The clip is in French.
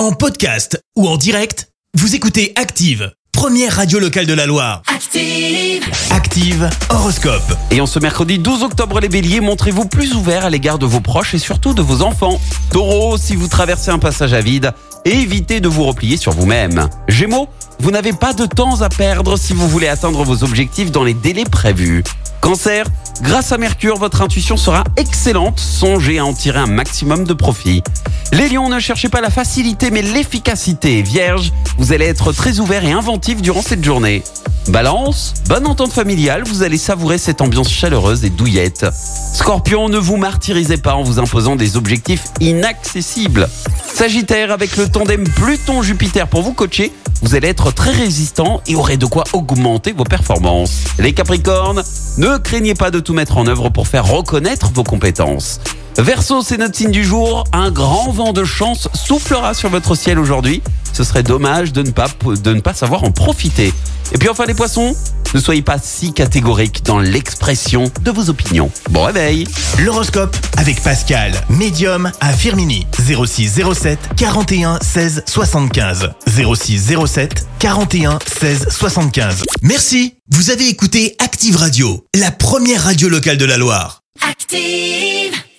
En podcast ou en direct, vous écoutez Active, première radio locale de la Loire. Active. Active Horoscope. Et en ce mercredi 12 octobre, les béliers, montrez-vous plus ouverts à l'égard de vos proches et surtout de vos enfants. Taureau, si vous traversez un passage à vide, évitez de vous replier sur vous-même. Gémeaux, vous n'avez pas de temps à perdre si vous voulez atteindre vos objectifs dans les délais prévus. Cancer, grâce à Mercure, votre intuition sera excellente. Songez à en tirer un maximum de profit. Les lions, ne cherchez pas la facilité mais l'efficacité. Vierge, vous allez être très ouvert et inventif durant cette journée. Balance, bonne entente familiale, vous allez savourer cette ambiance chaleureuse et douillette. Scorpion, ne vous martyrisez pas en vous imposant des objectifs inaccessibles. Sagittaire, avec le tandem Pluton-Jupiter pour vous coacher, vous allez être très résistant et aurez de quoi augmenter vos performances. Les Capricornes, ne craignez pas de tout mettre en œuvre pour faire reconnaître vos compétences. Verseau, c'est notre signe du jour. Un grand vent de chance soufflera sur votre ciel aujourd'hui. Ce serait dommage de ne pas, de ne pas savoir en profiter. Et puis enfin les poissons, ne soyez pas si catégoriques dans l'expression de vos opinions. Bon réveil L'horoscope avec Pascal, médium à Firmini. 06 07 41 16 75. 06 07 41 16 75. Merci. Vous avez écouté Active Radio, la première radio locale de la Loire. Active.